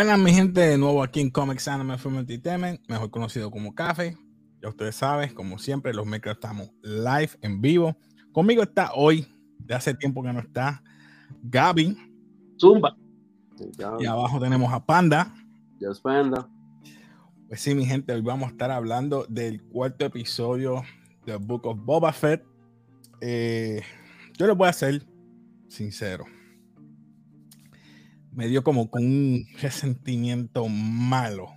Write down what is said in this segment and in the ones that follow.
Buenas, mi gente, de nuevo aquí en Comics Anime Film Entertainment, mejor conocido como Café. Ya ustedes saben, como siempre, los makers estamos live, en vivo. Conmigo está hoy, de hace tiempo que no está, Gaby. Zumba. Y abajo tenemos a Panda. Yes, Panda. Pues sí, mi gente, hoy vamos a estar hablando del cuarto episodio de Book of Boba Fett. Eh, yo les voy a ser sincero me dio como con un resentimiento malo.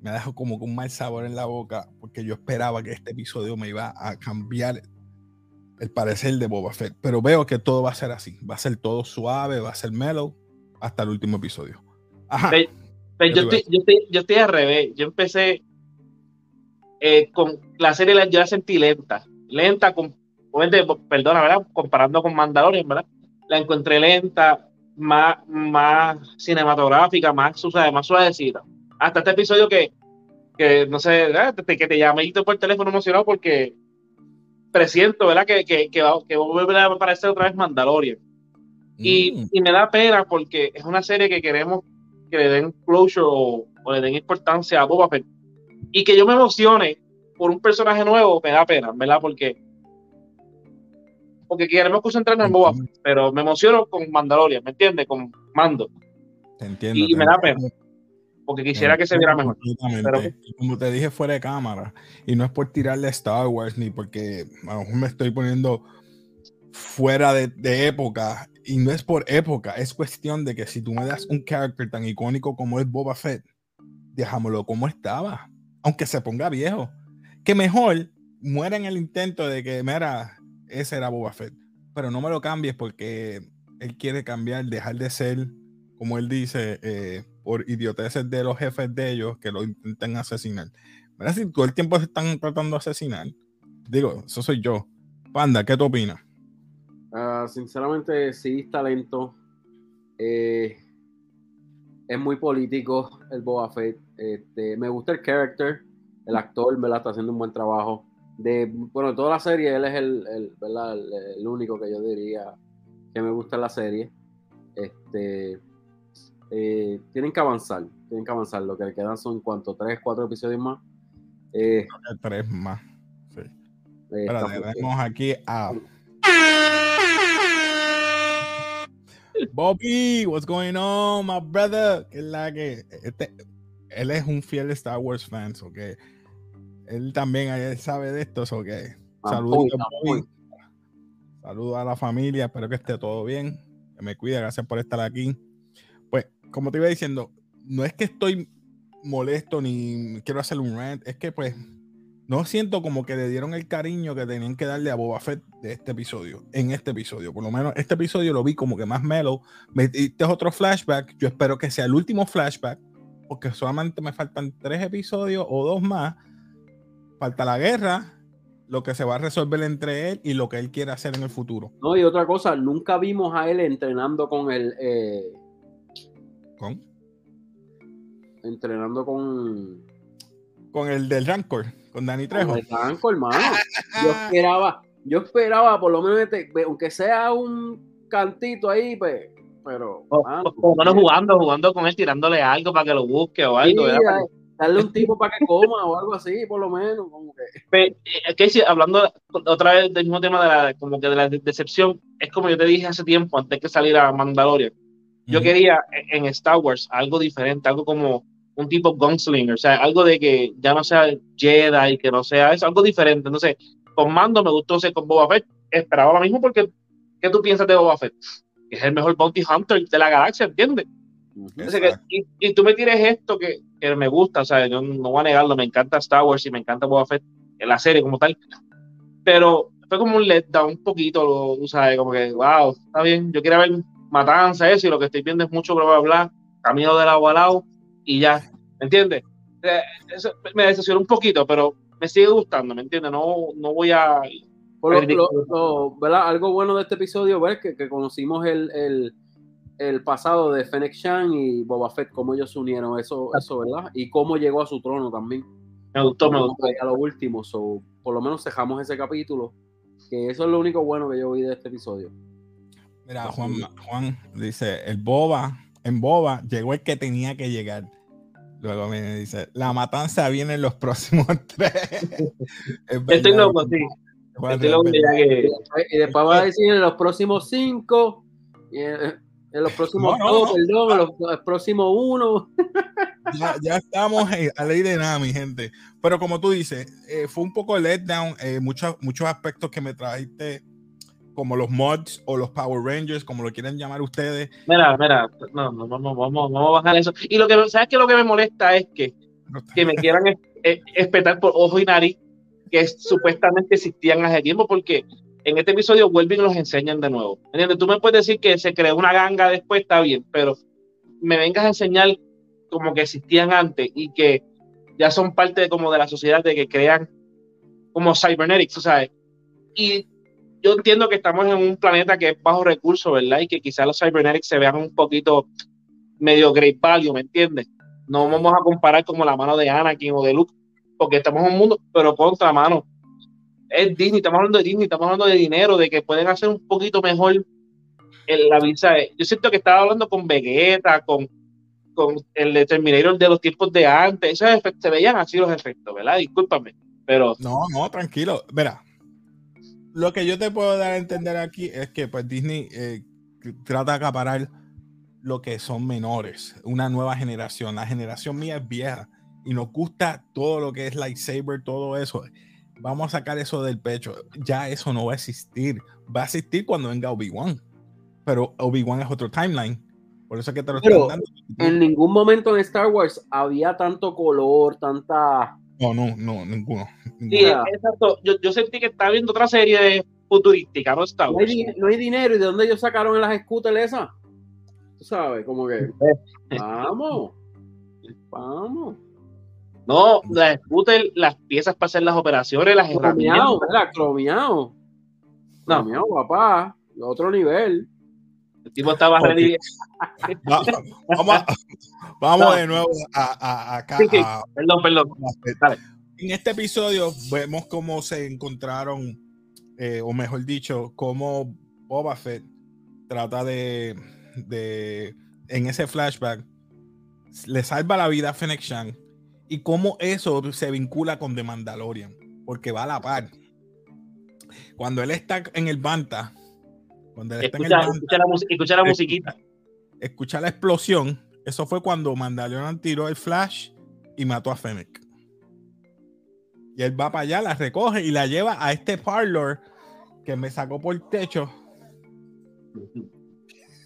Me dejó como con un mal sabor en la boca porque yo esperaba que este episodio me iba a cambiar el parecer de Boba Fett. Pero veo que todo va a ser así. Va a ser todo suave, va a ser mellow hasta el último episodio. Ajá. yo, estoy, yo, estoy, al revés. Yo empecé eh, con la serie, yo la sentí lenta. Lenta, con, perdona, ¿verdad? Comparando con Mandalorian, ¿verdad? La encontré lenta más, más cinematográfica, más, más suavecita. Hasta este episodio que, que no sé, que te llamé por teléfono emocionado porque presiento, ¿verdad? Que, que, que, va, que va a volver a aparecer otra vez Mandalorian. Y, mm. y, me da pena porque es una serie que queremos que le den closure o, le den importancia a Boba Fett. Y que yo me emocione por un personaje nuevo me da pena, ¿verdad? Porque porque queremos concentrarnos en Boba, pero me emociono con Mandalorian, ¿me entiendes? Con Mando. Te entiendo. Y me da pena. Porque quisiera que se viera mejor. Pero, como te dije fuera de cámara, y no es por tirarle a Star Wars ni porque a lo mejor me estoy poniendo fuera de, de, época, y no es por época, es cuestión de que si tú me das un character tan icónico como es Boba Fett, dejámoslo como estaba, aunque se ponga viejo. Que mejor muera en el intento de que, mira, ese era Boba Fett. Pero no me lo cambies porque él quiere cambiar, dejar de ser, como él dice, eh, por idioteces de los jefes de ellos que lo intentan asesinar. Mira, si todo el tiempo se están tratando de asesinar, digo, eso soy yo. Panda, ¿qué tú opinas? Ah, sinceramente, sí, talento. Eh, es muy político el Boba Fett. Este, me gusta el character, el actor, me la está haciendo un buen trabajo de, bueno, toda la serie, él es el, el, ¿verdad? el, único que yo diría que me gusta en la serie. Este, eh, tienen que avanzar, tienen que avanzar. Lo que le quedan son, ¿cuánto? ¿Tres, cuatro episodios más? Eh, tres más, sí. Eh, tenemos aquí a... Bobby, what's going on, my brother? es la que? Este, él es un fiel Star Wars fan, ¿ok? Él también sabe de esto, o que saludos saludos a la familia, espero que esté todo bien, que me cuide, gracias por estar aquí. Pues, como te iba diciendo, no es que estoy molesto ni quiero hacer un rant, es que pues no siento como que le dieron el cariño que tenían que darle a Boba Fett de este episodio, en este episodio. Por lo menos este episodio lo vi como que más mellow. Este es otro flashback. Yo espero que sea el último flashback, porque solamente me faltan tres episodios o dos más falta la guerra, lo que se va a resolver entre él y lo que él quiere hacer en el futuro. No, y otra cosa, nunca vimos a él entrenando con el. Eh, ¿Con? Entrenando con. Con el del Rancor, con Dani Trejo. Con el Rancor, hermano. Yo esperaba, yo esperaba por lo menos, este, aunque sea un cantito ahí, pues. Pero. O, jugando, jugando con él, tirándole algo para que lo busque o algo darle un tipo para que coma o algo así, por lo menos. Como que... Eh, hablando otra vez del mismo tema de la, como que de la decepción, es como yo te dije hace tiempo, antes que salir a Mandalorian. Yo quería en Star Wars algo diferente, algo como un tipo gunslinger, o sea, algo de que ya no sea Jedi, que no sea eso, algo diferente. Entonces, con Mando me gustó ser con Boba Fett. Esperaba lo mismo porque, ¿qué tú piensas de Boba Fett? Que es el mejor bounty hunter de la galaxia, ¿entiendes? y, tú me tires esto que, que, me gusta, o sea, yo no voy a negarlo, me encanta Star Wars y me encanta Boba Fett, la serie como tal, pero fue como un letdown un poquito, tú sabes, como que, wow, está bien, yo quiero ver matanza, eso, y lo que estoy viendo es mucho bla, bla, bla, camino del agua al lado, y ya, ¿me entiendes? Eso me decepcionó un poquito, pero me sigue gustando, ¿me entiendes? No, no voy a... Algo bueno de este episodio, ver que, que conocimos el, el el pasado de Fennec Shan y Boba Fett, cómo ellos se unieron, eso, eso, ¿verdad? Y cómo llegó a su trono también. Me gustó, me gustó. A lo último, so, por lo menos dejamos ese capítulo, que eso es lo único bueno que yo vi de este episodio. Mira, Juan, Juan dice, el Boba en Boba llegó el que tenía que llegar. Luego me dice, la matanza viene en los próximos tres. Estoy loco, sí. Estoy loco ya que... Y después va a decir en los próximos cinco, en, los próximos dos, perdón, en los, próximos uno. Ya, ya, estamos a ley de nada, mi gente. Pero como tú dices, eh, fue un poco letdown, eh, muchos, muchos aspectos que me trajiste como los mods o los Power Rangers, como lo quieren llamar ustedes. Mira, mira, no, no vamos, vamos, vamos a bajar eso. Y lo que, ¿sabes qué? Lo que me molesta es que, que me quieran espetar por ojo y nariz que supuestamente existían hace tiempo, porque en este episodio vuelven y los enseñan de nuevo. ¿Entiendes? Tú me puedes decir que se creó una ganga después, está bien, pero me vengas a enseñar como que existían antes y que ya son parte de, como de la sociedad de que crean como cybernetics, sea, y yo entiendo que estamos en un planeta que es bajo recursos, ¿verdad? Y que quizás los cybernetics se vean un poquito medio great value, ¿me entiendes? No vamos a comparar como la mano de Anakin o de Luke, porque estamos en un mundo, pero contra mano. Es Disney, estamos hablando de Disney, estamos hablando de dinero, de que pueden hacer un poquito mejor en la visa. Yo siento que estaba hablando con Vegeta, con, con el Determinator de los tiempos de antes. Esos efectos, se veían así los efectos, ¿verdad? Discúlpame, pero... No, no, tranquilo. Verá, lo que yo te puedo dar a entender aquí es que pues Disney eh, trata de acaparar lo que son menores, una nueva generación. La generación mía es vieja y nos gusta todo lo que es lightsaber, todo eso. Vamos a sacar eso del pecho. Ya eso no va a existir. Va a existir cuando venga Obi-Wan. Pero Obi-Wan es otro timeline. Por eso es que te lo estoy dando. En ningún momento en Star Wars había tanto color, tanta no, no, no, ninguno. Sí, exacto. Yo, yo, sentí que estaba viendo otra serie futurística, no está. No hay, no hay dinero, ¿y de dónde ellos sacaron las scooters esas? Tú sabes, como que. vamos. Vamos. No, las scooters, las piezas para hacer las operaciones, las herramientas. ¿verdad? Cromiado. No. Papá. Otro nivel. El tipo estaba ready. vamos, vamos de nuevo a, acá. perdón, perdón. En este episodio vemos cómo se encontraron, eh, o mejor dicho, cómo Boba Fett trata de, de, en ese flashback, le salva la vida a Fennec Shang y cómo eso se vincula con The Mandalorian, porque va a la par. Cuando él está en el Banta, escucha, la, musiquita. Escucha la explosión. Eso fue cuando Mandalorian tiró el flash y mató a Fennec. Y él va para allá, la recoge y la lleva a este parlor que me sacó por el techo.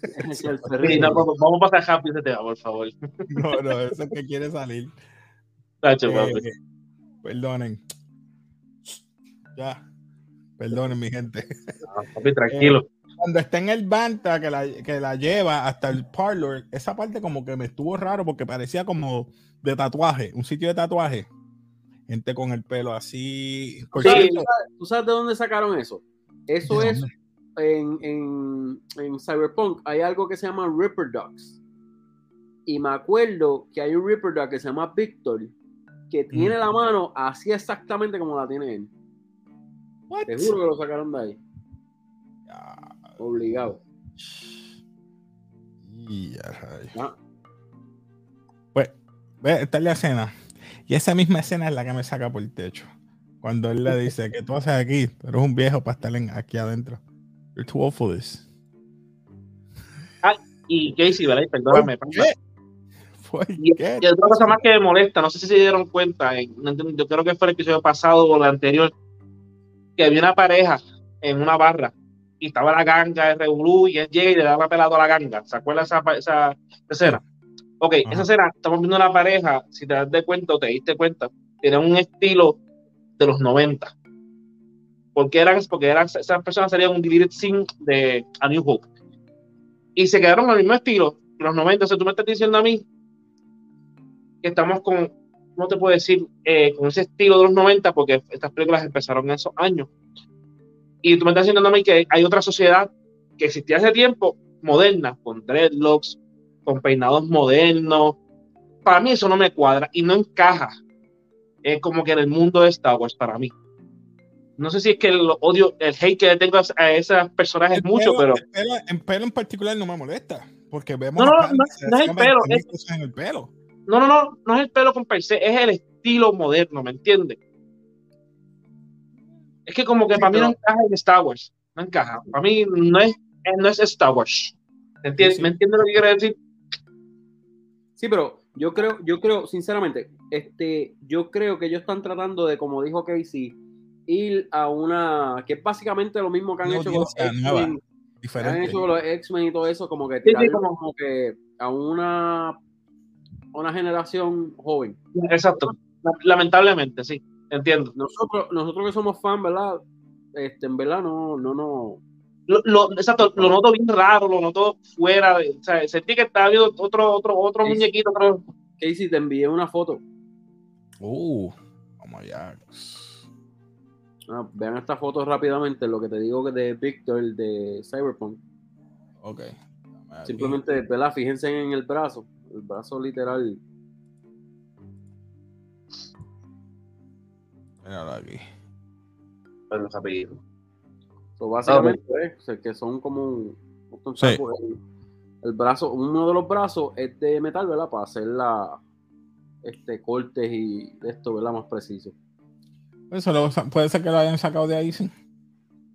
vamos a pasar rápido ese tema, por favor. No, no, eso es que quiere salir. Eh, perdonen. Ya. Perdonen, mi gente. papi, tranquilo. Eh, cuando está en el Banta que la, que la lleva hasta el parlor, esa parte como que me estuvo raro porque parecía como de tatuaje, un sitio de tatuaje. Gente con el pelo así. ¿Tú sabes de dónde sacaron eso? Eso es en, en, en, Cyberpunk. Hay algo que se llama Ripper Dogs. Y me acuerdo que hay un Ripper Dog que se llama Victor, que tiene la mano así exactamente como la tiene él. Te juro que lo sacaron de ahí. Obligado. Ah. Pues, ve, esta es la escena. Y esa misma escena es la que me saca por el techo. Cuando él le dice que tú haces aquí, tú eres un viejo para estar aquí adentro. You're too old for this. Ah, y Casey, ¿verdad? Perdóname. ¿Por qué? Y, y, otra cosa más que me molesta, no sé si se dieron cuenta, yo creo que fue el episodio pasado o el anterior, que había una pareja en una barra y estaba la ganga de Revolú y él llega y le da la pelado a la ganga. ¿Se acuerda esa, esa escena? Ok, esa escena, estamos viendo una pareja, si te das de cuenta o te diste cuenta, tiene un estilo de los 90. Porque eran, porque eran, esas personas salían un deleted scene de A New Hope. Y se quedaron al mismo estilo, los 90. O sea, tú me estás diciendo a mí que estamos con, ¿cómo te puedo decir? Eh, con ese estilo de los 90, porque estas películas empezaron en esos años. Y tú me estás diciendo a mí que hay otra sociedad que existía hace tiempo, moderna, con dreadlocks, con peinados modernos. Para mí eso no me cuadra y no encaja Es como que en el mundo de Star Wars para mí. No sé si es que el odio, el hate que tengo a esas personas es mucho, pero. en pelo en particular no me molesta. porque vemos No, no, no, no es el pelo, 20.000 es- cosas en el pelo. No, no, no, no es el pelo con per se, es el estilo moderno, ¿me entiendes? Es que como que Sí, para mí no encaja en Star Wars, no encaja. Para mí no es, eh, no es Star Wars. ¿Me entiendes? Sí, sí. ¿Me entiendes lo que quiero decir? Sí, pero yo creo, yo creo, sinceramente, este, yo creo que ellos están tratando de, como dijo Casey, ir a una, que es básicamente lo mismo que han hecho con los. X-Men, que han Diferente. hecho con los X-Men y todo eso, como que Sí, sí, tirarlo como- como que a una, una generación joven. Exacto. La- Lamentablemente, sí, entiendo. Nosotros, nosotros que somos fan, ¿verdad? Este, en verdad no, no, no. Lo, lo- exacto, lo noto bien raro, lo noto fuera. De, o sea, sentí que estaba viendo otro, otro, otro muñequito, otro, Casey, te envié una foto. Uh, vamos allá. Ah, vean esta foto rápidamente, lo que te digo que de Victor de Cyberpunk. Ok. Simplemente, ¿verdad? Fíjense en el brazo. El brazo literal. Míralo aquí. Bueno, rapidito. So, básicamente, ¿eh? O sea, que son como un, un Sí. saco, el, el brazo, uno de los brazos es de metal, ¿verdad? Para hacer la este cortes y esto, ¿verdad? Más preciso. Eso lo- puede ser que lo hayan sacado de ahí, sí.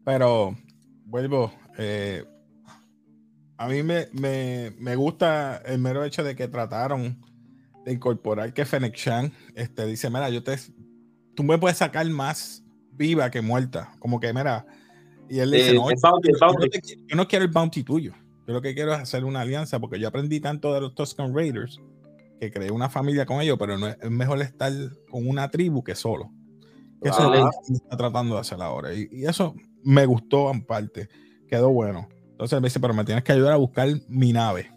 Pero vuelvo. eh, a mí me, me- me gusta el mero hecho de que trataron de incorporar que Fennec Chan este, dice: Mira, yo te. Tú me puedes sacar más viva que muerta. Como que, mira. Y él le dice: Eh, No, el yo, bounty, el yo no bounty. te yo no quiero el bounty tuyo. Yo lo que quiero es hacer una alianza porque yo aprendí tanto de los Tuscan Raiders que creé una familia con ellos, pero no es, es mejor estar con una tribu que solo. Que eso es lo Claro. que está tratando de hacer ahora. Y, y eso me gustó en parte. Quedó bueno. Entonces me dice, pero me tienes que ayudar a buscar mi nave.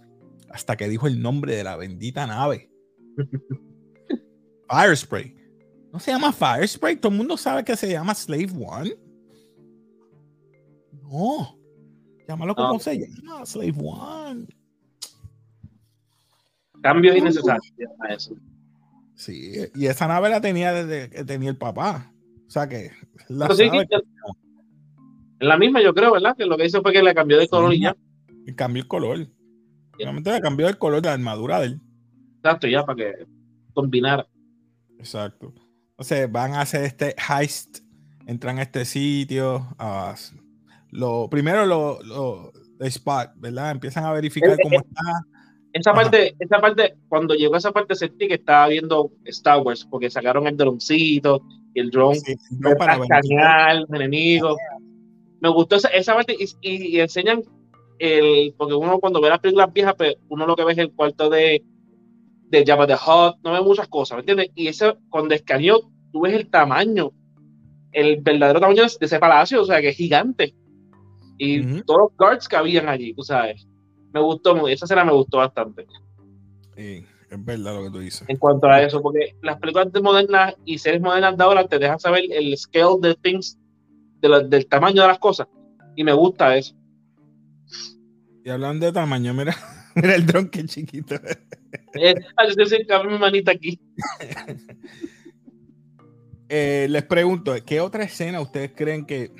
Hasta que dijo el nombre de la bendita nave. Fire Spray. No se llama Fire Spray. Todo el mundo sabe que se llama Slave One. No. Llámalo como No. se llama. Slave One. Cambios innecesarios. eso. Sí. Y esa nave la tenía desde que tenía el papá. O sea que la sí, la misma, yo creo, ¿verdad? Que lo que hizo fue que le cambió de color y ya. que cambió el color. Realmente le cambió el color de la armadura de él. Exacto, ya, para que combinara. Exacto. Entonces van a hacer este heist, entran a este sitio. ah, lo, primero lo, lo spot, ¿verdad? Empiezan a verificar cómo está. Esa Ajá. parte, esa parte, cuando llegó a esa parte sentí que estaba viendo Star Wars, porque sacaron el droncito y el drone Sí, no para los enemigos. Me gustó esa, esa parte y, y- y enseñan el, porque uno cuando ve las películas viejas, pues uno lo que ve es el cuarto de, de Jabba the Hutt, no ve muchas cosas, ¿me entiendes? Y ese, cuando escaneó, tú ves el tamaño, el verdadero tamaño de ese palacio, o sea, que es gigante. Y Ujú. todos los guards que habían allí, tú sabes. Me gustó, esa escena me gustó bastante Sí, es verdad lo que tú dices. en cuanto a eso, porque las películas de modernas y series modernas de ahora te dejan saber el scale de things, de la- del tamaño de las cosas, y me gusta eso. Y hablando de tamaño, mira, mira el dron que chiquito. Eh, yo sé que mi manita aquí. Eh, les pregunto, ¿qué otra escena ustedes creen que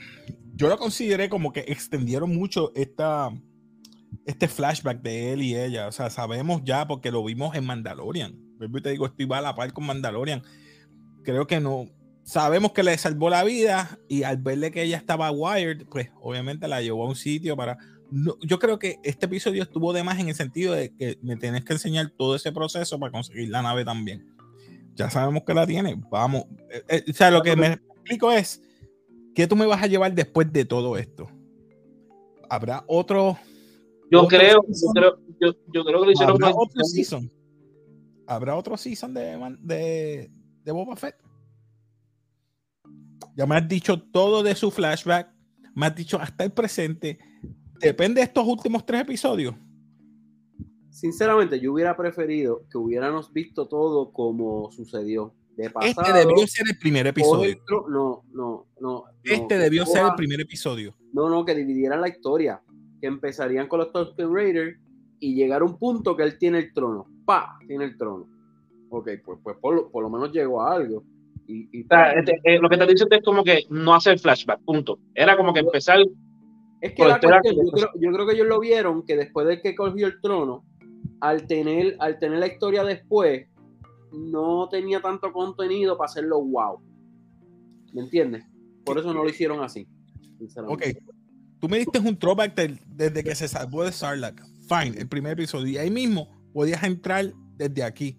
yo lo consideré como que extendieron mucho esta, este flashback de él y ella? O sea, sabemos ya porque lo vimos en Mandalorian. Vuelvo y te digo, estoy a la par con Mandalorian. Creo que no. Sabemos que le salvó la vida y al verle que ella estaba wired, pues obviamente la llevó a un sitio para. No, yo creo que este episodio estuvo de más en el sentido de que me tienes que enseñar todo ese proceso para conseguir la nave también ya sabemos que la tiene. Vamos. Eh, eh, o sea, lo que me explico es, ¿qué tú me vas a llevar después de todo esto? ¿Habrá otro? Yo otro creo, yo creo, yo, yo creo que lo hicieron ¿Habrá otro season? ¿Habrá otro season de, Man- de, de Boba Fett? Ya me has dicho todo de su flashback, me has dicho hasta el presente. Depende de estos últimos tres episodios. Sinceramente, yo hubiera preferido que hubiéramos visto todo como sucedió. De pasado, Este debió ser el primer episodio. No, no, no. Este no, debió ser el primer episodio. No, no, que dividieran la historia. Que empezarían con los Tusken Raiders y llegar a un punto que él tiene el trono. ¡Pa! Tiene el trono. Ok, pues, pues por, lo, por lo menos llegó a algo. Y, y o sea, este, eh, lo que te diciendo es como que no hacer flashback, punto. Era como que empezar Es que la cuestión, yo, creo, yo creo que ellos lo vieron que después de que cogió el trono, al tener, al tener la historia después, no tenía tanto contenido para hacerlo wow. ¿Me entiendes? Por eso no lo hicieron así. Ok. Tú me diste un throwback desde que se salvó de Sarlacc. Fine, el primer episodio. Y ahí mismo podías entrar desde aquí.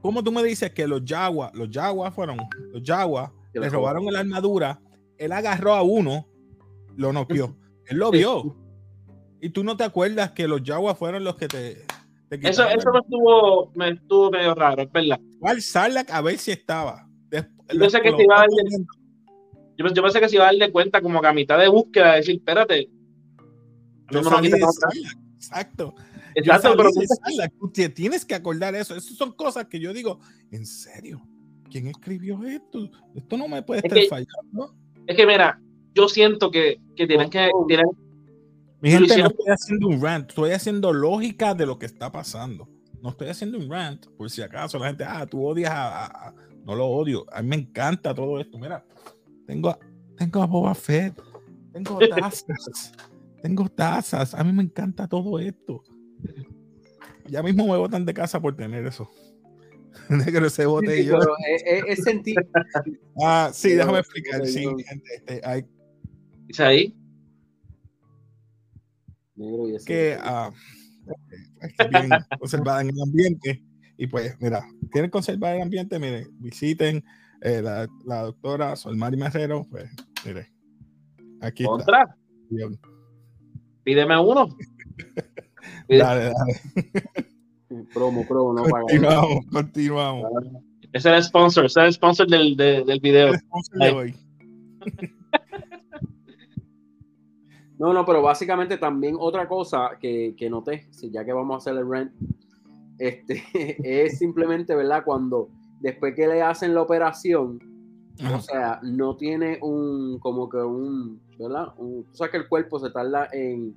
¿Cómo tú me dices que los Jaguas, los Jaguas fueron, los Jaguas le robaron la armadura, él agarró a uno, lo noqueó. Él lo vio. Y tú no te acuerdas que los Jaguas fueron los que te. eso, eso me, estuvo, me estuvo medio raro, es verdad. ¿Cuál Sarlacc? A ver si estaba. yo, sé que si iba a yo, yo, pensé que se iba a darle cuenta como que a mitad de búsqueda, decir, espérate. Yo no Exacto. Exacto, pero tú tienes que acordar eso. Esas son cosas que yo digo, ¿en serio? ¿Quién escribió esto? Esto no me puede estar fallando. Es que mira, yo siento que, que tienen que. Tienen, Mi gente, no estoy haciendo un rant, estoy haciendo lógica de lo que está pasando. No estoy haciendo un rant, por si acaso la gente, ah, tú odias a, no lo odio. A mí me encanta todo esto. Mira, tengo, tengo a Boba Fett, tengo tazas, tengo tazas. A mí me encanta todo esto. Ya mismo me botan de casa por tener eso. Negro ese botellón. es, sentir. Ah, sí, déjame explicar. Sí, gente, este, hay... ¿Es ahí? Negro y que ah, bien conservada en el ambiente. Y pues, mira, quieren conservar el ambiente, miren, visiten eh, la, la, doctora Solmari Marrero, pues, mire, aquí ¿Contra? está. Pídeme uno. Dale, dale. Promo, promo, no Continuamos, continuamos. Ese es el sponsor, ese es el sponsor del, del video. No, no, pero básicamente también otra cosa que, que noté, ya que vamos a hacer el rent, este, es simplemente, ¿verdad? Cuando después que le hacen la operación, o sea, no tiene un, como que un, ¿verdad? Un, o sea, que el cuerpo se tarda en,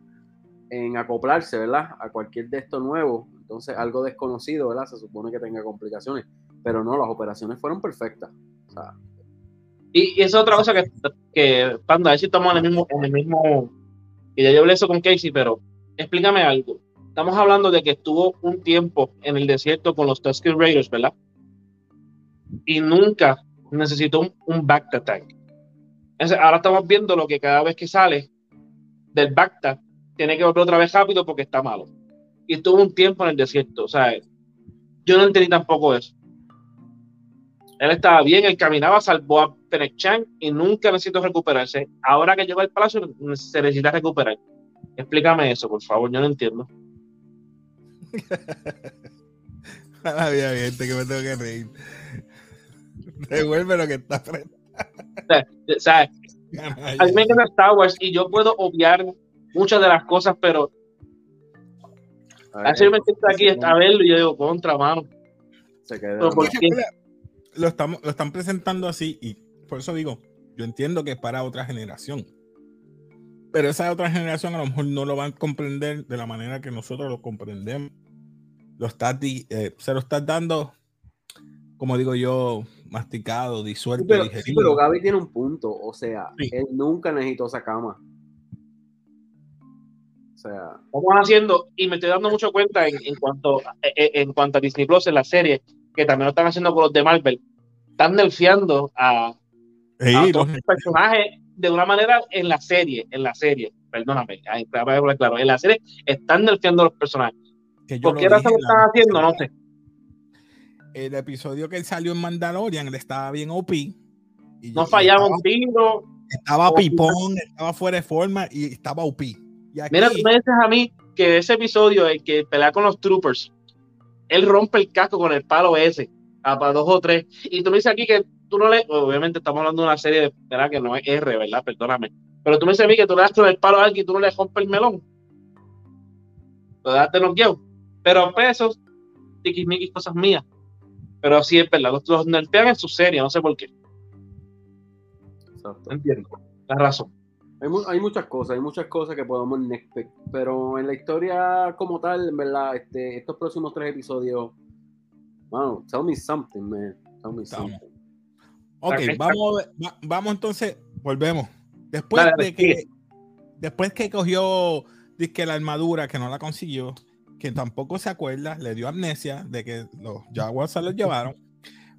en acoplarse, ¿verdad? A cualquier de estos nuevos. Entonces, algo desconocido, ¿verdad? Se supone que tenga complicaciones. Pero no, las operaciones fueron perfectas. y, es otra cosa que, que, Panda, a ver si estamos en el mismo, en el mismo, y ya yo hablé eso con Casey, pero explícame algo. Estamos hablando de que estuvo un tiempo en el desierto con los Tusken Raiders, ¿verdad? Y nunca necesitó un, un back attack. ahora estamos viendo lo que cada vez que sale del back tiene que volver otra vez rápido porque está malo. Y estuvo un tiempo en el desierto. O sea, yo no entendí tampoco eso. Él estaba bien, él caminaba, salvó a Chan y nunca necesitó recuperarse. Ahora que llegó al palacio, se necesita recuperar. Explícame eso, por favor, yo no entiendo. Gente que me tengo que reír. Devuelve lo que está frente. o sea, a mí me encanta Star Wars y yo puedo obviar muchas de las cosas, pero así me siento aquí a verlo y yo digo, contra mano. Se queda lo, estamos, lo están presentando así y por eso digo, yo entiendo que es para otra generación. Pero esa otra generación a lo mejor no lo van a comprender de la manera que nosotros lo comprendemos. Lo está eh, se lo estás dando, como digo yo, masticado, disuelto, pero, digerido. pero Gaby tiene un punto. O sea, él nunca necesitó esa cama sea, vamos haciendo, y me estoy dando mucho cuenta en, cuanto, eh, eh, en, cuanto a Disney Plus en la serie, que también lo están haciendo con los de Marvel, están nerfeando a, los personajes de una manera en la serie, en la serie, perdóname, claro, en la serie están nerfeando a los personajes. ¿Por qué razón lo están haciendo? No sé. El episodio que salió en Mandalorian, le estaba bien OP. Y no fallaba un tiro. Estaba pipón, estaba fuera de forma y estaba OP. Mira, tú me dices a mí que ese episodio, el que pelea con los troopers, él rompe el casco con el palo ese, a para dos o tres. Y tú me dices aquí que tú no le, obviamente estamos hablando de una serie de, ¿verdad? Que no es R, ¿verdad? Perdóname. Pero tú me dices a mí que tú le das con el palo a alguien y tú no le rompes el melón. Lo daste noqueado. Pero pesos, tiquismiquis, cosas mías. Pero sí es verdad, los, los nerfean en su serie, no sé por qué. Exacto. Entiendo. La razón. Hay, muchas cosas, hay muchas cosas que podemos pero en la historia como tal, en verdad, este, estos próximos tres episodios, wow, tell me something, man. Tell me something. Ok, vamos, vamos entonces, volvemos. Después de que después que cogió que la armadura, que no la consiguió, que tampoco se acuerda, le dio amnesia de que los Jaguars se los llevaron.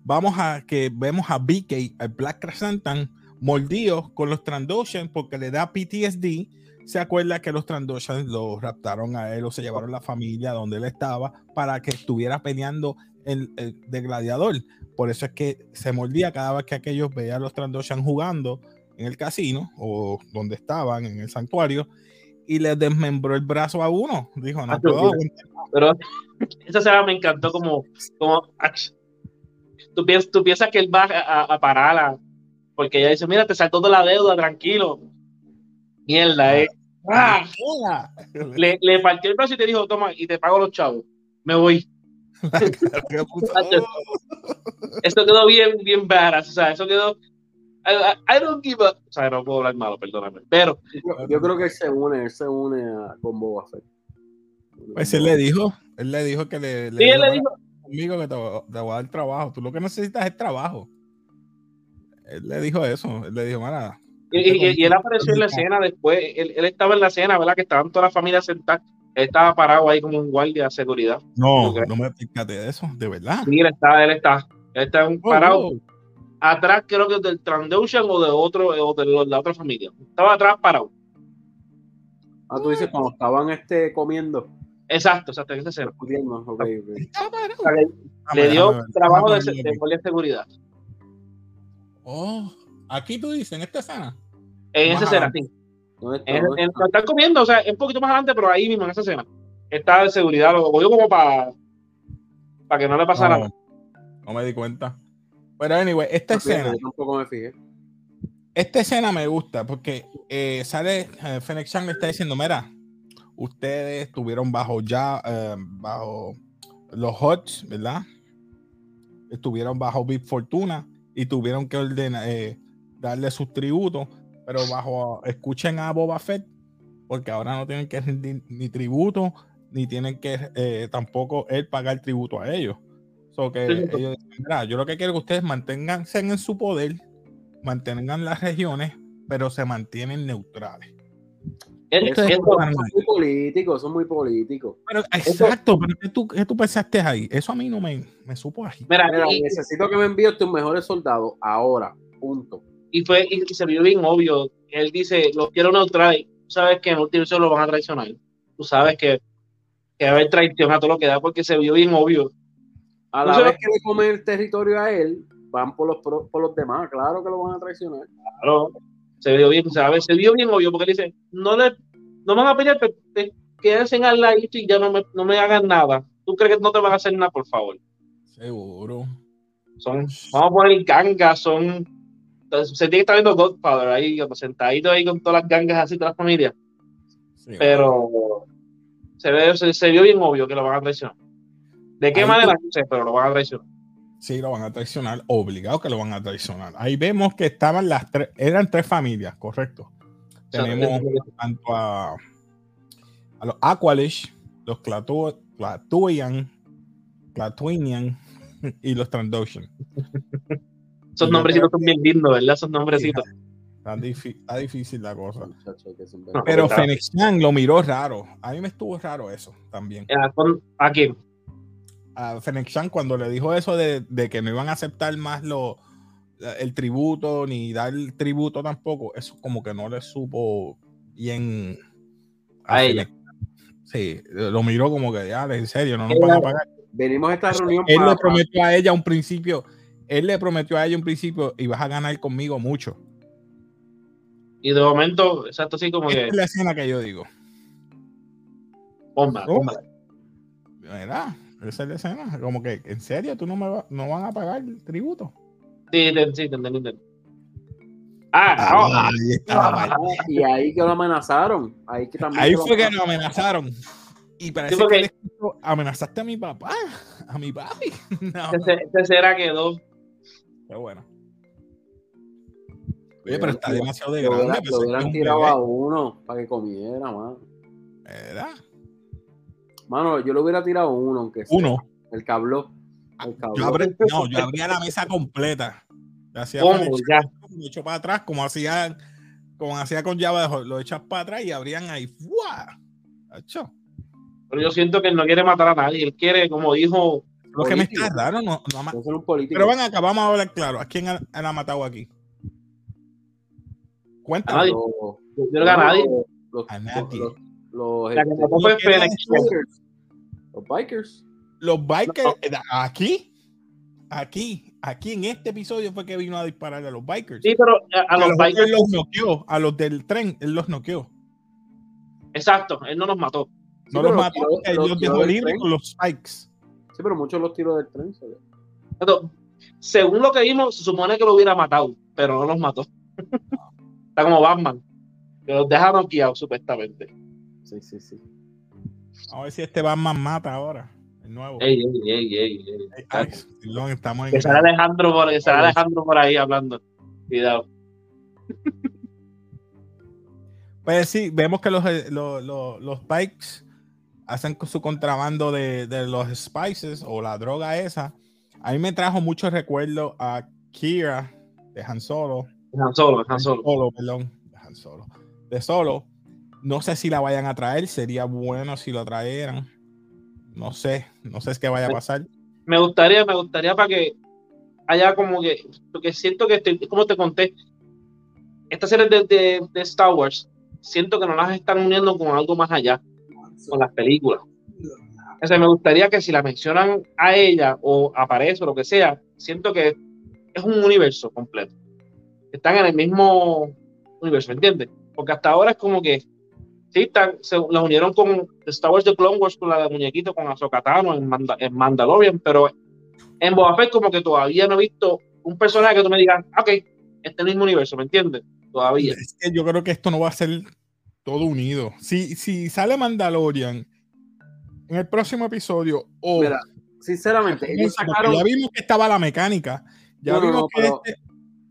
Vamos a que vemos a BK, el Black Crescentan, mordidos con los Trandoshan porque le da PTSD. Se acuerda que los Trandoshan lo raptaron a él o se llevaron la familia donde él estaba para que estuviera peleando el, el de gladiador. Por eso es que se mordía cada vez que aquellos veían a los Trandoshan jugando en el casino o donde estaban en el santuario y le desmembró el brazo a uno. Dijo, no ah, puedo Pero esa escena me encantó como, como tú, piensas, tú piensas que él va a, a pararla porque ella dice, mira, te saltó toda la deuda, tranquilo. Mierda, eh. Ah, le, le partió el brazo y te dijo, toma, y te pago los chavos. Me voy. Esto quedó bien, bien badass. O sea, eso quedó. I, don't give a. O sea, no puedo hablar malo, perdóname. Pero. Yo, creo que él se une, él se une a, con Boba Fett. Pues él le dijo, él le dijo que le. sí, él le dijo. Conmigo que te, te, voy a dar trabajo. Tú lo que necesitas es trabajo. Él le dijo eso. Él le dijo, mara. Y, y, él apareció en la escena después. Él, él, estaba en la escena, ¿verdad? Que estaban toda la familia sentada él estaba parado ahí como un guardia de seguridad. No, no me fíjate de eso, de verdad. Sí, él está, él está, él está oh, parado. Atrás, creo que del Trandocean o de otro, o de la otra familia. Estaba atrás parado. Ah, tú dices cuando estaban este, comiendo. Exacto, exacto, ese es Okay, okay. le, dio trabajo de, de de seguridad. Oh, aquí tú dices, en esta escena. En esa escena, sí están comiendo, o sea, es un poquito más adelante, pero ahí mismo en esa escena. Está de seguridad, lo cogió como para para que no le pasara nada. No me di cuenta. Pero anyway, esta escena. me fijé. Esta escena me gusta porque eh, sale eh, Fennec Chan le está diciendo, mira, ustedes estuvieron bajo ya, eh, bajo los HOTS, ¿verdad? Estuvieron bajo Big Fortuna y tuvieron que ordenar, darle sus tributos pero bajo, escuchen a Boba Fett, porque ahora no tienen que rendir ni tributo, ni tienen que eh, tampoco él pagar tributo a ellos. So que ellos dicen, yo lo que quiero es que ustedes manténganse en su poder, mantengan las regiones, pero se mantienen neutrales. Son muy políticos, son muy políticos. Pero, exacto, pero ¿qué tú, ¿qué tú, pensaste ahí? Eso a mí no me, me supo ahí. Mira, necesito que me envíes tus mejores soldados ahora, punto y fue y, se vio bien obvio. Él dice, lo quiero neutral, tú sabes que en el último lo van a traicionar. Tú sabes que, que va a haber traición a todo lo que da porque se vio bien obvio. A la vez que le comen el territorio a él, van por los, por los demás, claro que lo van a traicionar. Claro, se vio bien, ¿sabes? Se vio bien obvio porque él dice, no le no van a pelear, quédense al ladito y ya no me, no me hagan nada. ¿Tú crees que no te van a hacer nada, por favor? Seguro. Son, vamos a poner gangas, son se tiene que estar viendo Godfather ahí, sentadito ahí con todas las gangas así, todas las familias. pero se, ve, se, vio bien obvio que lo van a traicionar. ¿De qué manera? No sé, pero lo van a traicionar. Sí, lo van a traicionar, obligado que lo van a traicionar. Ahí vemos que estaban las tres, eran tres familias, correcto. Tenemos tanto a, a los Aqualish, los Clatuian, Clatuinian y los Trandoshan. Esos nombrecitos son bien lindos, ¿verdad? Esos nombrecitos. Está, difícil la cosa. Pero Phoenix lo miró raro. A mí me estuvo raro eso también. ¿A quién? A Phoenix cuando le dijo eso de, que no iban a aceptar más lo, el tributo ni dar el tributo tampoco, eso como que no le supo bien a, ella. Sí, lo miró como que ya, en serio, no nos van a pagar. Venimos a esta reunión. Él le prometió a ella un principio él le prometió a ella un principio y vas a ganar conmigo mucho. Y de momento, exacto, así como que. Es la escena que yo digo. Bomba, bomba. ¿Verdad? Esa es la escena. Como que, ¿en serio? ¿Tú no me no van a pagar el tributo? Sí, sí, te entendí. Ah, ah. Ah, y ahí que lo amenazaron. Ahí, que también ahí fue que lo amenazaron. Y parece que amenazaste a mi papá, a mi papi. No. Ese, será quedó Qué bueno. Oye, pero está demasiado de grande. Lo, lo hubieran tirado a uno para que comiera, mano. ¿Verdad? Mano, yo lo hubiera tirado a uno, aunque sea. Uno. El cabló. El Yo no, yo abría la mesa completa. Hacía ¿Cómo? Ya. hecho para atrás, como hacían como hacía con Java, lo echas para atrás y abrían ahí. ¡Fua! Hacho. Pero yo siento que él no quiere matar a nadie. Él quiere, como dijo, Lo que me está raro, no, no un político. Pero ven acá, vamos a hablar claro. ¿A quién han, han matado aquí? A Cuéntame. nadie. Los- yo creo que a nadie. Los, A nadie. los- los- La que este, fue bikers. Los bikers. Los bikers, No. eh, aquí, aquí, aquí en este episodio fue que vino a dispararle a los bikers. Sí, pero a, a los los bikers. los noqueó, a los del tren, él los noqueó. Exacto, él no nos mató. No los los mató, tiró- él los los tiró dejó libres con los spikes. Sí, pero muchos los tiros del tren. Entonces, según lo que vimos, se supone que lo hubiera matado, pero no los mató. Está como Batman, que los deja noqueados, supuestamente. Sí, sí, sí. Vamos a ver si este Batman mata ahora. El nuevo. Ey, ey, ey, ey, ey. Ay, ay, perdón, estamos en. Que sale Alejandro por, que sale Alejandro por ahí hablando. Cuidado. Pues sí, vemos que los, eh, los, los, los bikes hacen su contrabando de, de los spices o la droga esa. A mí me trajo mucho recuerdo a Kira de Han Solo. Dejan solo, dejan solo. Solo, perdón, de Han Solo. De Solo. No sé si la vayan a traer, sería bueno si lo trajeran. No sé, no sé qué vaya a pasar. Me gustaría, me gustaría para que haya como que, porque siento que, estoy, como te conté, estas series de, de, de Star Wars, siento que no las están uniendo con algo más allá, con las películas. O sea, me gustaría que si la mencionan a ella o aparece o lo que sea, siento que es un universo completo. Están en el mismo universo, ¿me entiendes? Porque hasta ahora es como que sí, están, se la unieron con Star Wars de Clone Wars, con la de muñequito, con Ahsoka Tano en, Manda- en Mandalorian, pero en Boba Fett como que todavía no he visto un personaje que tú me digas, ok, este es el mismo universo, ¿me entiendes? Todavía. Es que yo creo que esto no va a ser todo unido. Si, si sale Mandalorian en el próximo episodio o Mira, sinceramente, ellos Porque sacaron. ya vimos que estaba la mecánica. Ya No, no, vimos no, que pero- este-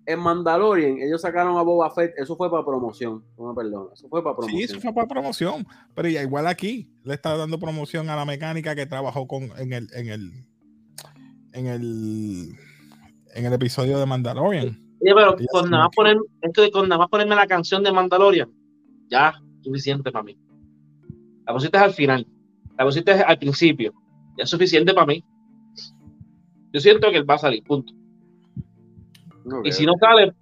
En Mandalorian, ellos sacaron a Boba Fett. Eso fue para promoción. No me perdona. Eso fue para promoción. Sí, eso fue para promoción. Pero ya igual aquí le está dando promoción a la mecánica que trabajó con en el en el en el en el episodio de Mandalorian. Oye, pero Ella con sí nada, me más poner, esto de con nada más ponerme la canción de Mandalorian, ya, suficiente para mí. La pusiste al final, la pusiste al principio, ya es suficiente para mí. Yo siento que él va a salir, punto. Y si no sale,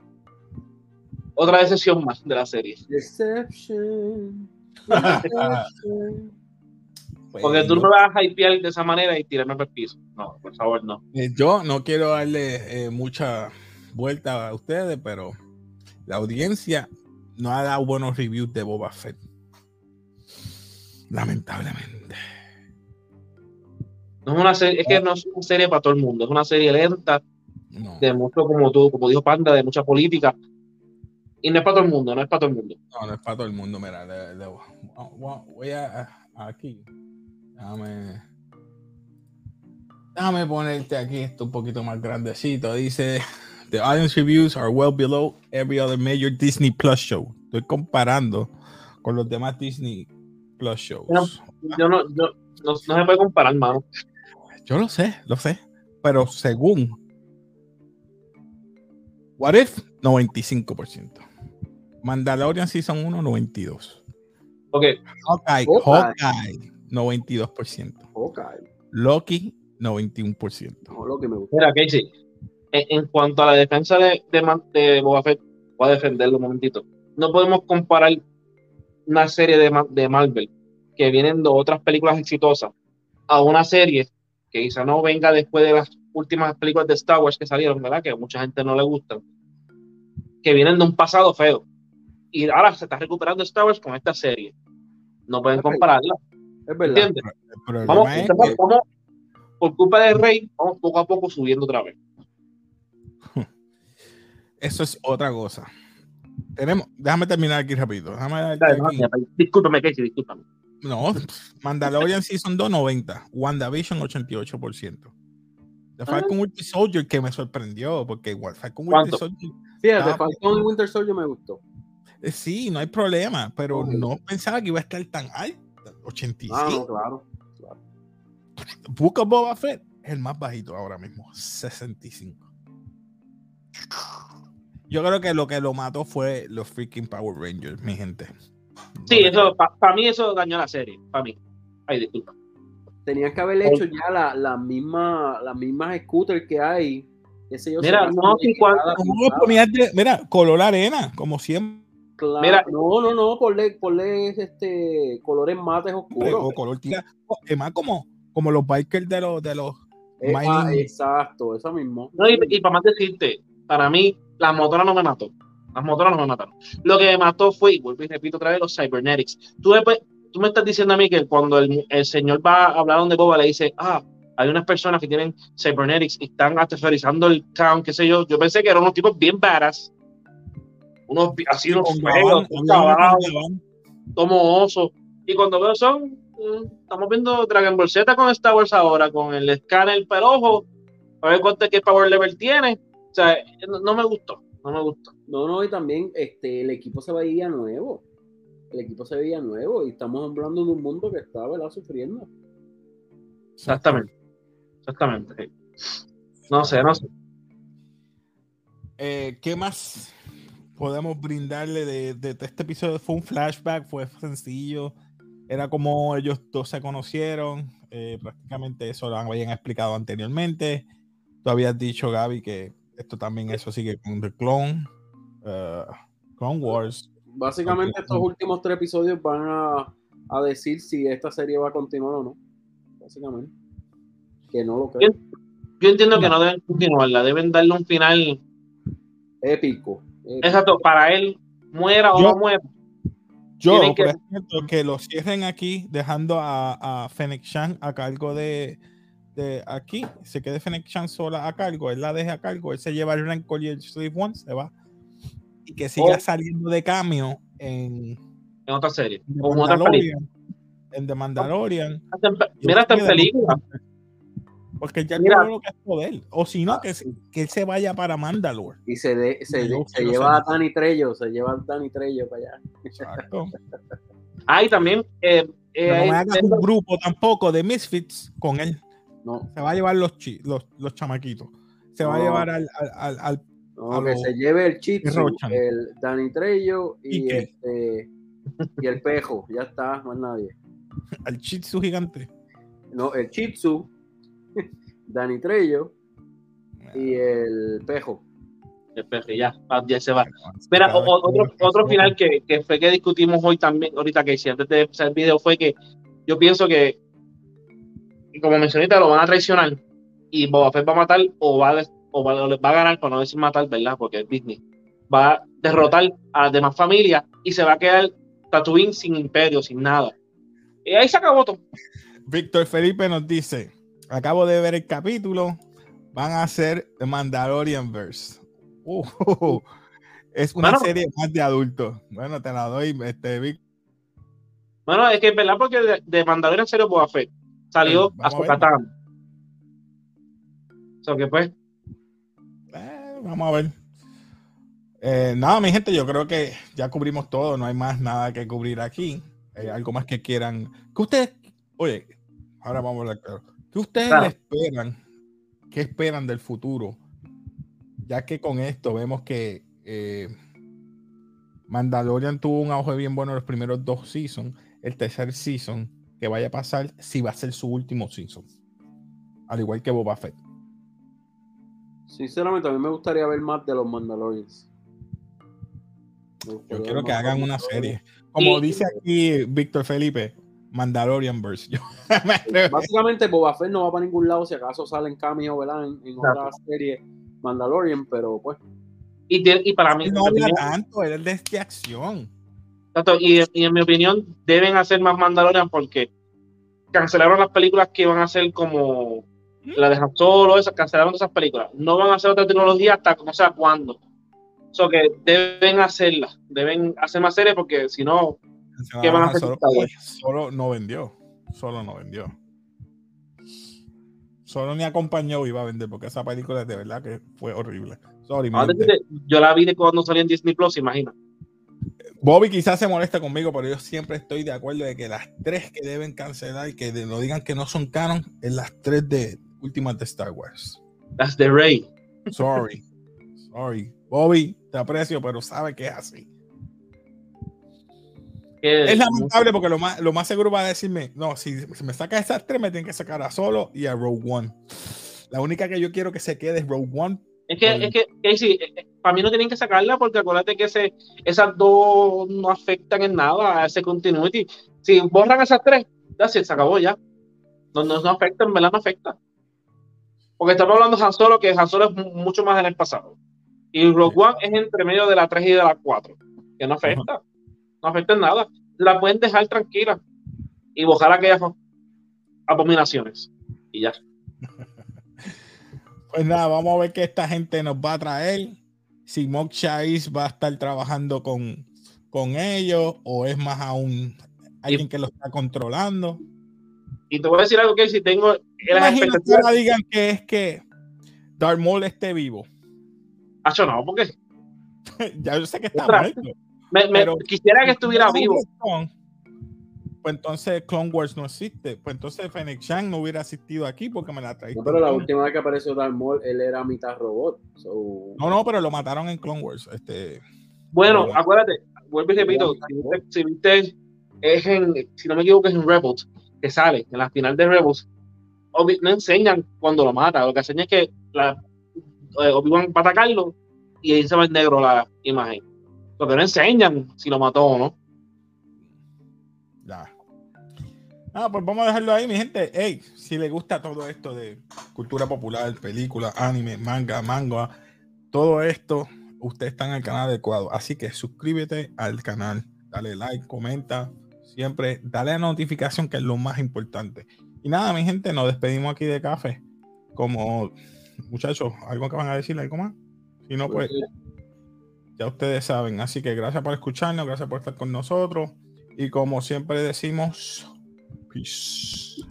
otra decepción más de la serie. Deception. Deception. Porque tú no me vas a hypear de esa manera y tirarme por el piso. No, por favor, no. Eh, Yo no quiero darle eh, mucha vuelta a ustedes, pero la audiencia no ha dado buenos reviews de Boba Fett. Lamentablemente. No es una serie, es que no es una serie para todo el mundo, es una serie lenta, No, de mucho, como tú, como dijo Panda, de mucha política. Y no es para todo el mundo, no es para todo el mundo. no, no es para todo el mundo. Mira, le- le- voy- a, a- aquí. Déjame. Déjame ponerte aquí esto un poquito más grandecito. Dice: The audience reviews are well below every other major Disney Plus show. Estoy comparando con los demás Disney Plus shows. Pero- Yo no, yo, no, no se puede comparar, mano. Yo lo sé, lo sé. Pero según What If, 95%. Mandalorian Season 1, 92%. Ok, Hawkeye, Hawkeye. Hawkeye, 92%. Hawkeye. Loki, 91%. No, me gusta. mira, Casey, en, en cuanto a la defensa de, de, de Boba Fett, voy a defenderlo un momentito. No podemos comparar una serie de, de Marvel que vienen de otras películas exitosas a una serie que quizá no venga después de las últimas películas de Star Wars que salieron, ¿verdad? Que a mucha gente no le gustan, que vienen de un pasado feo. Y ahora se está recuperando Star Wars con esta serie. No pueden compararla, Es verdad. ¿entiendes? Vamos, es que vamos, por culpa del rey, vamos poco a poco subiendo otra vez. eso es otra cosa. Tenemos, déjame terminar aquí rápido. Déjame Dale, aquí. no, Discúlpame, Casey, discúlpame. No, Mandalorian Season 2, 90. WandaVision, 88%. The Falcon Winter Soldier, que me sorprendió, porque igual Falcon Winter ¿Cuánto? Soldier Fíjate, Ah, Falcon y Winter Soldier me gustó. Eh, Sí, no hay problema, pero no pensaba que iba a estar tan alto. 85. Ah, no, claro. Book of Boba Fett es el más bajito ahora mismo, 65. Yo creo que lo que lo mató fue los freaking Power Rangers, mi gente. Sí, eso, para mí eso dañó la serie, para mí. Ay, disculpa. Tenían que haber hecho ya la, la misma, las mismas scooters que hay. Ese yo Mira, no, sí, cuando- cada ¿Cómo pisada. ponías de- mira, color arena, como siempre, Claro. Mira. no, no, no, ponle, ponle este colores mates oscuros. o color tira. Es más como, como los bikers de los, de los Eh, ah, exacto, eso mismo. No, y, y para más decirte, para mí, las motoras no me mató. Las motoras no me mataron. Lo que me mató fue, y vuelvo y repito otra vez, los cybernetics. Tú, después- tú me estás diciendo a mí que cuando el, el señor va a hablar donde Boba le dice, ah, hay unas personas que tienen cybernetics y están aterrorizando el town, qué sé yo. Yo pensé que eran unos tipos bien varas. Unos así, unos caballos, como osos. Y cuando veo son, mm, estamos viendo Dragon Ball Z con Star Wars ahora, con el escáner perojo, a ver cuánto qué power level tiene. O sea, no, no me gustó, no me gustó. No, no, y también este, el equipo se veía nuevo. El equipo se veía nuevo y estamos hablando de un mundo que está, ¿verdad? Sufriendo. Exactamente. Exactamente. No sé, no sé. Eh, ¿Qué más podemos brindarle de, de- de este episodio? Fue un flashback, fue sencillo. Era como ellos dos se conocieron. eh, prácticamente eso lo habían explicado anteriormente. Tú habías dicho, Gaby, que esto también eso sigue con The Clone, eh, Clone Wars. Básicamente estos últimos tres episodios van a, a decir si esta serie va a continuar o no. Básicamente. Que no lo creo. Yo entiendo que no deben continuarla, deben darle un final Épico. épico. exacto para él, muera o Yo- no muera. Yo, Tienen que- por ejemplo, que lo cierren aquí, dejando a, a Fennec Shan a cargo de, de aquí. Se quede Fennec Shan sola a cargo, él la deja a cargo, él se lleva el Rancor y el Slave One, se va. Y que siga saliendo de cambio en, En otra serie, o en otra película. Mandalorian. En The Mandalorian. Y Mira, hasta en película. Porque ya Mira. todo lo que es poder. O si no, que, se- que él se vaya para Mandalore. Y se, de- se, lleva a. Danny Trello, se lleva a Danny Trello para allá. Exacto. Ah, y también. Eh, eh, no me hagas un grupo tampoco de Misfits con él. No, Se va a llevar los, chi- los, los chamaquitos. Se va a llevar al, al, al- al- no, A que lo- se lleve el Chitsu, el Danny Trello y, este, y el Pejo. Ya está, más nadie. al Chitsu gigante. No, el Chitsu, Danny Trello y el Pejo. el peje, ya, ah, ya se va. O- o- otro, otro final que, que fue que discutimos hoy también, ahorita que hice antes de empezar el video, fue que yo pienso que, como mencioné, ahorita, lo van a traicionar y Boba Fett va a matar o va, a o va, va a ganar, para no decir matar, ¿verdad? Porque es Disney. Va a derrotar a las demás familias y se va a quedar Tatooine sin imperio, sin nada. Y ahí se acabó todo. Víctor Felipe nos dice: Acabo de ver el capítulo. Van a hacer The Mandalorian Verse. Uh, es una Bueno. serie más de adultos. Bueno, te la doy, este, Vic. Bueno, es que es verdad, porque de, de Mandalorian serio Boba Fett salió Sí, a katana. O sea que pues, vamos a ver. Eh, nada, mi gente, yo creo que ya cubrimos todo. No hay más nada que cubrir aquí. Eh, algo más que quieran. que ustedes, oye, ahora vamos a hablar claro. ¿Qué ustedes Claro. esperan? ¿Qué esperan del futuro? Ya que con esto vemos que eh, Mandalorian tuvo un auge bien bueno los primeros dos seasons. El tercer season que vaya a pasar, si va a ser su último season. Al igual que Boba Fett. Sinceramente, a mí me gustaría ver más de los Mandalorians. Yo quiero que hagan una serie. Como Y- dice aquí Víctor Felipe, Mandalorian Verse. Yo. Básicamente, Boba Fett no va para ningún lado si acaso sale en cameo, ¿verdad? En, en Claro. otra serie Mandalorian, pero pues. y, y para mí, no habla opinión, tanto, él es de, de acción. Tanto, y, y en mi opinión, deben hacer más Mandalorian porque cancelaron las películas que iban a hacer como la de Han Solo, esas, cancelaron esas películas. No van a hacer otra tecnología hasta no sé cuándo. So que deben hacerlas, deben hacer más series porque si no, ¿Qué van a hacer Solo, no vendió. Solo no vendió. Solo ni acompañó iba a vender porque esa película de verdad que fue horrible. Sorry, yo la vi de cuando salió en Disney Plus, imagina. Bobby quizás se molesta conmigo, pero yo siempre estoy de acuerdo de que las tres que deben cancelar y que lo digan que no son canon es las tres de últimas de Star Wars. Las de Rey. Sorry. Sorry. Bobby, te aprecio, pero sabe que es así. es lamentable porque lo más, lo más seguro va a decirme, no, si, me saca esas tres, me tienen que sacar a Solo y a Rogue One. La única que yo quiero que se quede es Rogue One. Es que, es que, Casey, eh, eh, para mí no tienen que sacarla porque acuérdate que ese, esas dos no afectan en nada a ese continuity. Si borran esas tres, ya se acabó ya. No, no, no afecta, en verdad no afecta. Porque estamos hablando de Han Solo, que Han Solo es mucho más en el pasado. Y Rogue One es entre medio de la 3 y de la 4, que no afecta. No afecta en nada. La pueden dejar tranquila y bojar aquellas abominaciones. Y ya. Pues nada, vamos a ver qué esta gente nos va a traer. Si Mock Chase va a estar trabajando con, con ellos o es más aún alguien que lo está controlando. Y te voy a decir algo que si tengo Imagina que ahora digan que es que Darth Maul esté vivo. Hacho, no, porque. ya yo sé que está muerto. Me, quisiera que estuviera vivo. pues entonces Clone Wars no existe. Pues entonces Fennec Shang no hubiera asistido aquí porque me la traíste. No, pero la última vez que apareció Darth Maul, él era mitad robot. No, no, pero lo mataron en Clone Wars. Este... Bueno, acuérdate, vuelve y repito, si viste, es en, si no me equivoco, es en Rebels, que sale en la final de Rebels. no enseñan cuando lo mata, lo que enseña es que la, eh, Obi-Wan va atacarlo y ahí se va en negro la imagen. Lo que no enseñan si lo mató o no. Ya. Ah, pues vamos a dejarlo ahí, mi gente. Hey, si le gusta todo esto de cultura popular, película, anime, manga, manga, todo esto, usted está en el canal adecuado. Así que suscríbete al canal, dale like, comenta, siempre dale la notificación que es lo más importante. Y nada, mi gente, nos despedimos aquí de café. Como muchachos, ¿algo que van a decir? ¿Algo más? Si no, pues ya ustedes saben. Así que gracias por escucharnos, gracias por estar con nosotros. Y como siempre decimos, peace.